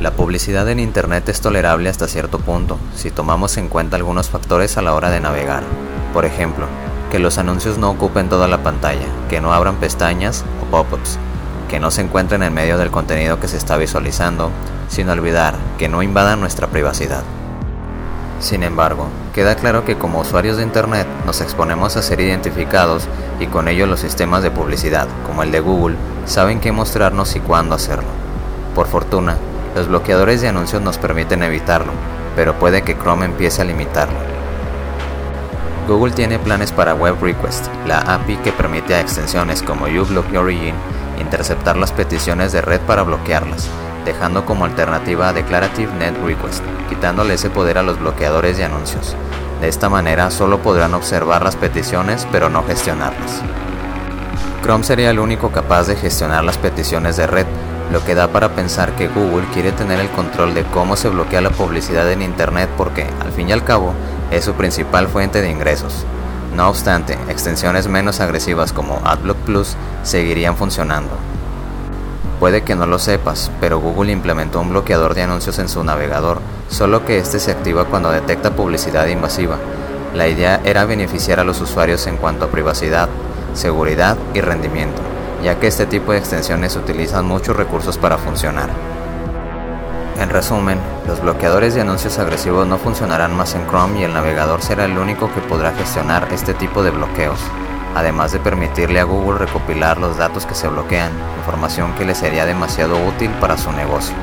La publicidad en Internet es tolerable hasta cierto punto si tomamos en cuenta algunos factores a la hora de navegar. Por ejemplo, que los anuncios no ocupen toda la pantalla, que no abran pestañas o pop-ups, que no se encuentren en medio del contenido que se está visualizando, sin olvidar que no invadan nuestra privacidad. Sin embargo, queda claro que como usuarios de Internet nos exponemos a ser identificados y con ello los sistemas de publicidad, como el de Google, saben qué mostrarnos y cuándo hacerlo. Por fortuna, los bloqueadores de anuncios nos permiten evitarlo, pero puede que Chrome empiece a limitarlo. Google tiene planes para Web Request, la API que permite a extensiones como uBlock Origin interceptar las peticiones de red para bloquearlas, dejando como alternativa a Declarative Net Request, quitándole ese poder a los bloqueadores de anuncios. De esta manera solo podrán observar las peticiones pero no gestionarlas. Chrome sería el único capaz de gestionar las peticiones de red, lo que da para pensar que Google quiere tener el control de cómo se bloquea la publicidad en Internet porque, al fin y al cabo, es su principal fuente de ingresos. No obstante, extensiones menos agresivas como AdBlock Plus seguirían funcionando. Puede que no lo sepas, pero Google implementó un bloqueador de anuncios en su navegador, solo que este se activa cuando detecta publicidad invasiva. La idea era beneficiar a los usuarios en cuanto a privacidad, seguridad y rendimiento ya que este tipo de extensiones utilizan muchos recursos para funcionar. En resumen, los bloqueadores de anuncios agresivos no funcionarán más en Chrome y el navegador será el único que podrá gestionar este tipo de bloqueos, además de permitirle a Google recopilar los datos que se bloquean, información que le sería demasiado útil para su negocio.